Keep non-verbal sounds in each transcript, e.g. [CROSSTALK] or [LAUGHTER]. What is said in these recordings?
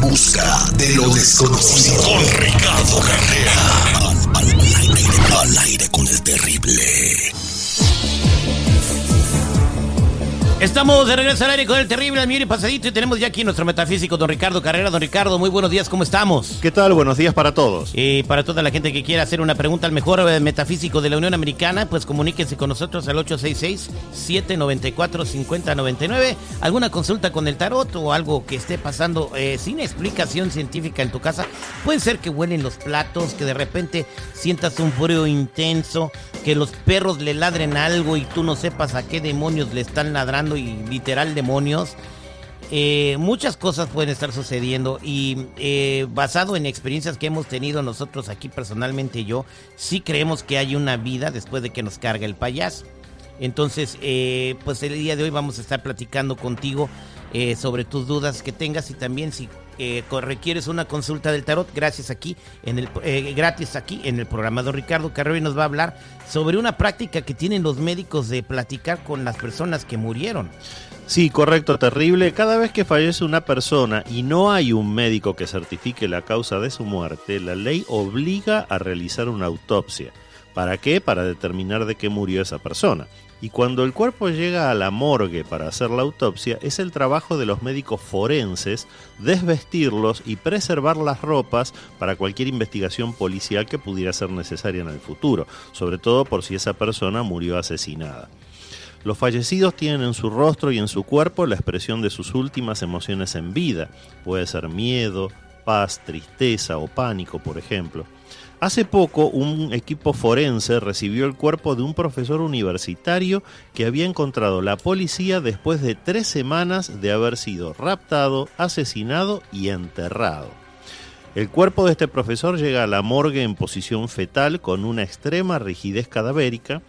busca de lo desconocido. Con Ricardo Carrera. Al, aire, al aire con el terrible. Estamos de regreso al aire con el terrible Almir y Pasadito y tenemos ya aquí nuestro metafísico, don Ricardo Carrera. Don Ricardo, muy buenos días, ¿cómo estamos? ¿Qué tal? Buenos días para todos. Y para toda la gente que quiera hacer una pregunta al mejor eh, metafísico de la Unión Americana, pues comuníquense con nosotros al 866-794-5099. ¿Alguna consulta con el tarot o algo que esté pasando eh, sin explicación científica en tu casa? Puede ser que huelen los platos, que de repente sientas un frío intenso, que los perros le ladren algo y tú no sepas a qué demonios le están ladrando y literal demonios. Eh, muchas cosas pueden estar sucediendo y eh, basado en experiencias que hemos tenido nosotros aquí personalmente yo, sí creemos que hay una vida después de que nos carga el payaso. Entonces, eh, pues el día de hoy vamos a estar platicando contigo sobre tus dudas que tengas y también si requieres una consulta del tarot, gracias aquí en el gratis aquí en el programa de Ricardo Carrero nos va a hablar sobre una práctica que tienen los médicos de platicar con las personas que murieron. Sí, correcto, terrible. Cada vez que fallece una persona y no hay un médico que certifique la causa de su muerte, la ley obliga a realizar una autopsia. ¿Para qué? Para determinar de qué murió esa persona. Y cuando el cuerpo llega a la morgue para hacer la autopsia, es el trabajo de los médicos forenses desvestirlos y preservar las ropas para cualquier investigación policial que pudiera ser necesaria en el futuro, sobre todo por si esa persona murió asesinada. Los fallecidos tienen en su rostro y en su cuerpo la expresión de sus últimas emociones en vida. Puede ser miedo, paz, tristeza o pánico, por ejemplo. Hace poco un equipo forense recibió el cuerpo de un profesor universitario que había encontrado la policía después de tres semanas de haber sido raptado, asesinado y enterrado. El cuerpo de este profesor llega a la morgue en posición fetal con una extrema rigidez cadavérica,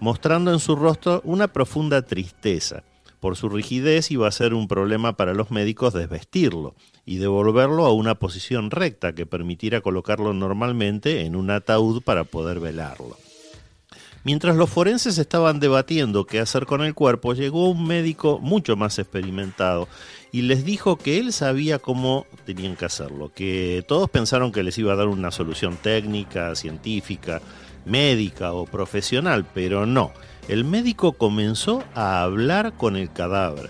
mostrando en su rostro una profunda tristeza. Por su rigidez iba a ser un problema para los médicos desvestirlo y devolverlo a una posición recta que permitiera colocarlo normalmente en un ataúd para poder velarlo. Mientras los forenses estaban debatiendo qué hacer con el cuerpo, llegó un médico mucho más experimentado y les dijo que él sabía cómo tenían que hacerlo, que todos pensaron que les iba a dar una solución técnica, científica, médica o profesional, pero no. El médico comenzó a hablar con el cadáver.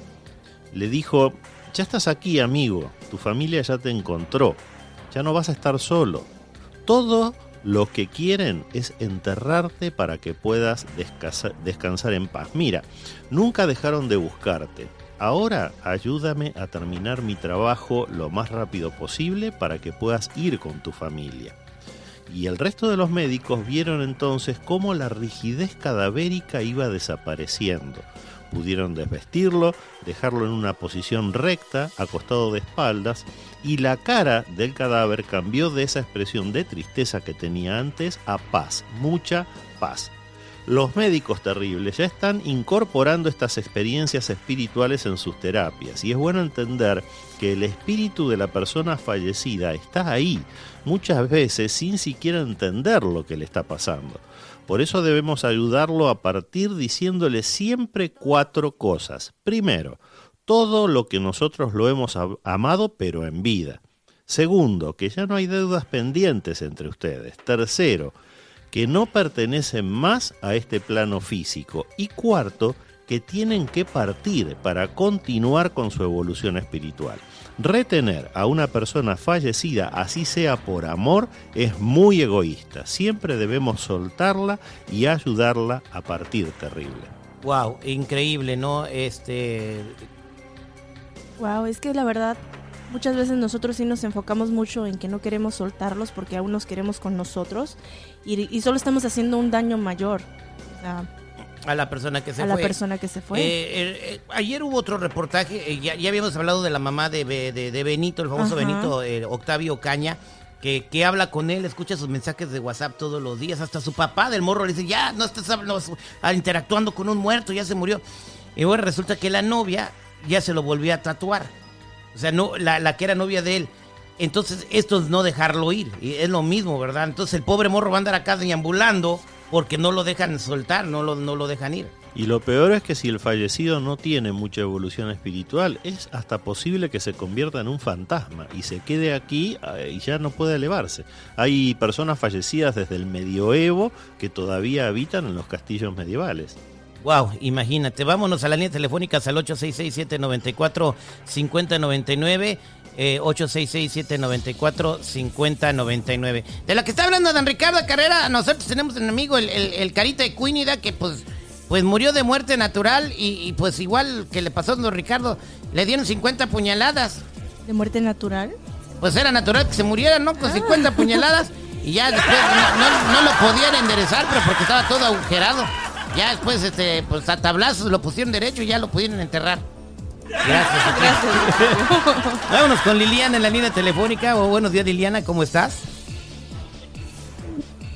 Le dijo, ya estás aquí, amigo, tu familia ya te encontró, ya no vas a estar solo. Todo lo que quieren es enterrarte para que puedas descansar, en paz. Mira, nunca dejaron de buscarte. Ahora ayúdame a terminar mi trabajo lo más rápido posible para que puedas ir con tu familia. Y el resto de los médicos vieron entonces cómo la rigidez cadavérica iba desapareciendo Pudieron desvestirlo, dejarlo en una posición recta, acostado de espaldas, y la cara del cadáver cambió de esa expresión de tristeza que tenía antes a paz, mucha paz. Los médicos terribles ya están incorporando estas experiencias espirituales en sus terapias y es bueno entender que el espíritu de la persona fallecida está ahí, muchas veces sin siquiera entender lo que le está pasando. Por eso debemos ayudarlo a partir diciéndole siempre cuatro cosas. Primero, todo lo que nosotros lo hemos amado pero en vida. Segundo, que ya no hay deudas pendientes entre ustedes. Tercero, que no pertenecen más a este plano físico. Y cuarto, que tienen que partir para continuar con su evolución espiritual. Retener a una persona fallecida, así sea por amor, es muy egoísta. Siempre debemos soltarla y ayudarla a partir terrible. Wow, increíble, ¿no? Este Wow, es que la verdad muchas veces nosotros sí nos enfocamos mucho en que no queremos soltarlos porque aún nos queremos con nosotros y, solo estamos haciendo un daño mayor. A la persona que se fue. A la persona que se fue. Eh, eh, ayer hubo otro reportaje, eh, ya, habíamos hablado de la mamá de, de, Benito, el famoso Benito, Octavio Caña, que, que, habla con él, escucha sus mensajes de WhatsApp todos los días, hasta su papá del morro le dice, ya no estás interactuando con un muerto, ya se murió. Y bueno, resulta que la novia ya se lo volvió a tatuar. O sea, no, la, la que era novia de él. Entonces, esto es no dejarlo ir. Y es lo mismo, ¿verdad? Entonces, el pobre morro va a andar acá deambulando porque no lo dejan soltar, no lo, no lo dejan ir. Y lo peor es que si el fallecido no tiene mucha evolución espiritual, es hasta posible que se convierta en un fantasma y se quede aquí eh, y ya no puede elevarse. Hay personas fallecidas desde el medioevo que todavía habitan en los castillos medievales. Wow, imagínate. Vámonos a la línea telefónica al 866-794-5099. Eh, 866-794-5099. De la que está hablando Dan Ricardo Carrera, nosotros tenemos un amigo, el, el, el carita de Cuínida, que pues, pues murió de muerte natural y, y, pues igual que le pasó a don Ricardo, le dieron 50 puñaladas. ¿De muerte natural? Pues era natural que se muriera, ¿no? Con 50 puñaladas y ya después no, no, no lo podían enderezar, pero porque estaba todo agujerado. Ya después, este, pues a tablazos lo pusieron derecho y ya lo pudieron enterrar. Gracias. [LAUGHS] Gracias. Vámonos con Liliana en la línea telefónica. Oh, buenos días, Liliana, ¿cómo estás?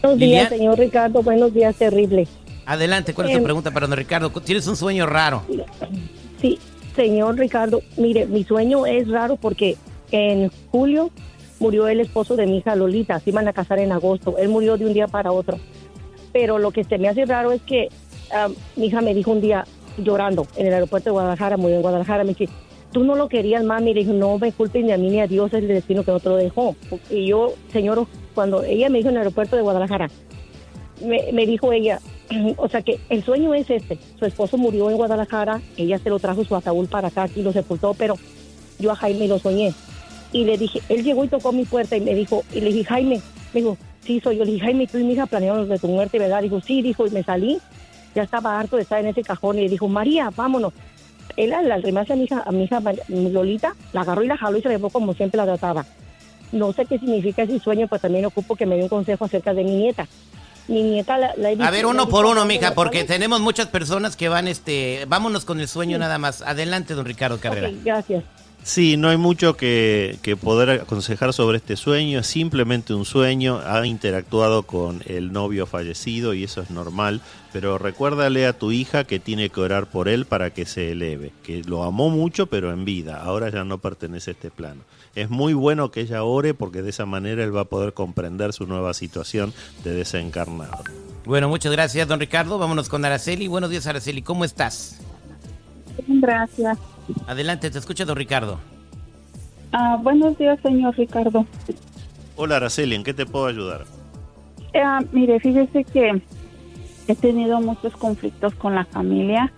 Buenos días, señor Ricardo. Buenos días, terrible. Adelante, ¿cuál es tu Eh, pregunta para don Ricardo? Tienes un sueño raro. Sí, señor Ricardo, mire, mi sueño es raro porque en julio murió el esposo de mi hija Lolita. Se iban a casar en agosto. Él murió de un día para otro. Pero lo que se me hace raro es que ah, mi hija me dijo un día, llorando, en el aeropuerto de Guadalajara, murió en Guadalajara, me dice, tú no lo querías, mami. Le dije, no me culpes ni a mí ni a Dios, es el destino que no te lo dejó. Y yo, señor, cuando ella me dijo en el aeropuerto de Guadalajara, me, me dijo ella, [CLEARS THROAT] o sea que el sueño es este, su esposo murió en Guadalajara, ella se lo trajo su ataúd para acá y lo sepultó, pero yo a Jaime lo soñé. Y le dije, él llegó y tocó mi puerta y me dijo, y le dije, Jaime, me dijo, sí, soy yo. Le dije, Jaime, tú y mi hija planearon de tu muerte, ¿verdad? Dijo, sí, dijo, y me salí. Ya estaba harto de estar en ese cajón y le dijo, María, vámonos. Él al arrimarse a mi hija, a mi hija Lolita, la agarró y la jaló y se la llevó como siempre la trataba. No sé qué significa ese sueño, pero también ocupo que me dé un consejo acerca de mi nieta. Mi nieta la, la he visto- A ver, la uno por uno, mija, porque tenemos muchas personas que van, este, vámonos con el sueño nada más. Adelante, don Ricardo Carrera. Gracias. Sí, no hay mucho que, que poder aconsejar sobre este sueño, es simplemente un sueño, ha interactuado con el novio fallecido y eso es normal, pero recuérdale a tu hija que tiene que orar por él para que se eleve, que lo amó mucho pero en vida, ahora ya no pertenece a este plano. Es muy bueno que ella ore porque de esa manera él va a poder comprender su nueva situación de desencarnado. Bueno, muchas gracias, don Ricardo. Vámonos con Araceli. Buenos días, Araceli. ¿Cómo estás? Gracias. Adelante, te escucha, don Ricardo. Ah, buenos días, señor Ricardo. Hola Araceli, ¿en qué te puedo ayudar? Ah, mire, fíjese que he tenido muchos conflictos con la familia.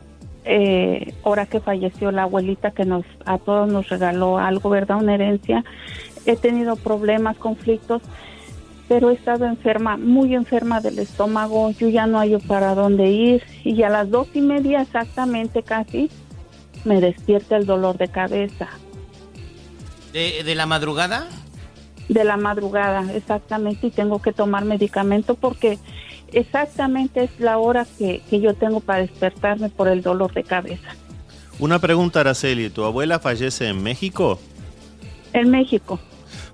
Eh, ahora que falleció la abuelita que nos a todos nos regaló algo, ¿verdad? Una herencia. He tenido problemas, conflictos, pero he estado enferma, muy enferma del estómago. Yo ya no hallo para dónde ir y a las dos y media exactamente casi me despierta el dolor de cabeza. ¿De, de la madrugada? de la madrugada, exactamente, y tengo que tomar medicamento porque exactamente es la hora que, que yo tengo para despertarme por el dolor de cabeza. Una pregunta Araceli, ¿tu abuela fallece en México? En México,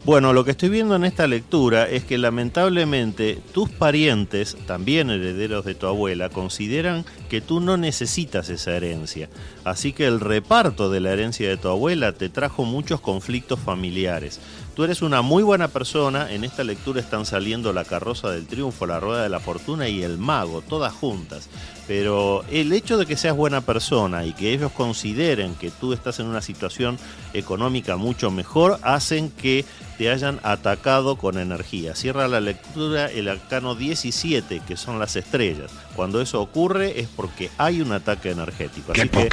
Bueno, lo que estoy viendo en esta lectura es que lamentablemente tus parientes, también herederos de tu abuela, consideran que tú no necesitas esa herencia. Así que el reparto de la herencia de tu abuela te trajo muchos conflictos familiares. Tú eres una muy buena persona, en esta lectura están saliendo la carroza del triunfo, la rueda de la fortuna y el mago, todas juntas. Pero el hecho de que seas buena persona y que ellos consideren que tú estás en una situación económica mucho mejor, hacen que te hayan atacado con energía. Cierra la lectura el arcano 17, que son las estrellas. Cuando eso ocurre es porque hay un ataque energético. Así que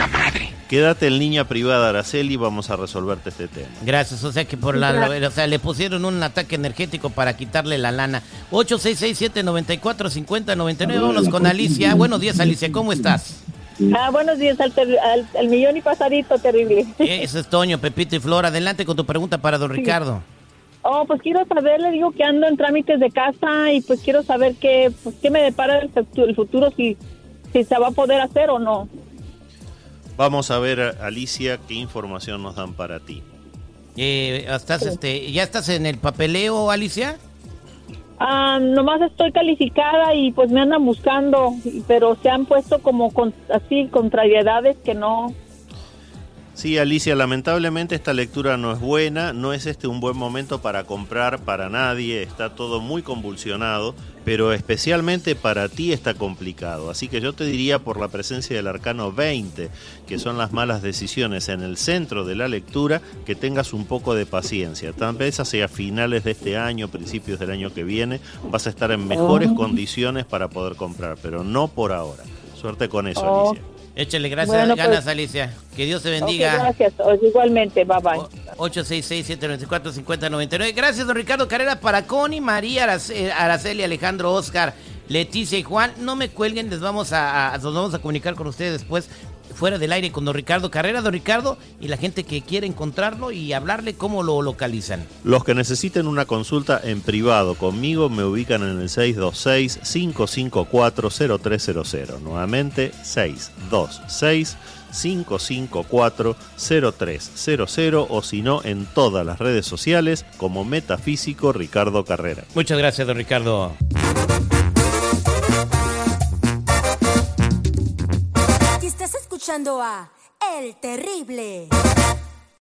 quédate en línea privada, Araceli, vamos a resolverte este tema. Gracias, o sea que por la, o sea, le pusieron un ataque energético para quitarle la lana. 8667-945099, vámonos con Alicia. Buenos días, Alicia, ¿cómo estás? Ah, buenos días al, ter- al- al millón y pasadito terrible. Eso es Toño, Pepito y Flor. Adelante con tu pregunta para don Ricardo. Oh, pues quiero saber, le digo que ando en trámites de casa y pues quiero saber qué, pues, qué me depara el futuro, el futuro si, si se va a poder hacer o no. Vamos a ver, Alicia, qué información nos dan para ti. Eh, estás, este, ¿Ya estás en el papeleo, Alicia? Ah, nomás estoy calificada y pues me andan buscando, pero se han puesto como con- así contrariedades que no. Sí, Alicia, lamentablemente esta lectura no es buena, no es este un buen momento para comprar para nadie, está todo muy convulsionado, pero especialmente para ti está complicado. Así que yo te diría por la presencia del arcano 20, que son las malas decisiones en el centro de la lectura, que tengas un poco de paciencia. Tal vez hacia finales de este año, principios del año que viene, vas a estar en mejores condiciones para poder comprar, pero no por ahora. Suerte con eso, Oh. Alicia. Échale gracias, Bueno, ganas, pues- Alicia. Que Dios te bendiga. gracias. Igualmente, bye bye. 866-794-5099. Gracias, don Ricardo Carrera. Para Connie, María, Arace- Araceli, Alejandro, Oscar, Leticia y Juan. No me cuelguen, les vamos a, a- nos vamos a comunicar con ustedes después, fuera del aire, con don Ricardo Carrera. Don Ricardo y la gente que quiere encontrarlo y hablarle cómo lo localizan. Los que necesiten una consulta en privado conmigo me ubican en el 626-554-0300. Nuevamente, 626-554-0300 o si no, en todas las redes sociales como Metafísico Ricardo Carrera. Muchas gracias, don Ricardo. A El Terrible.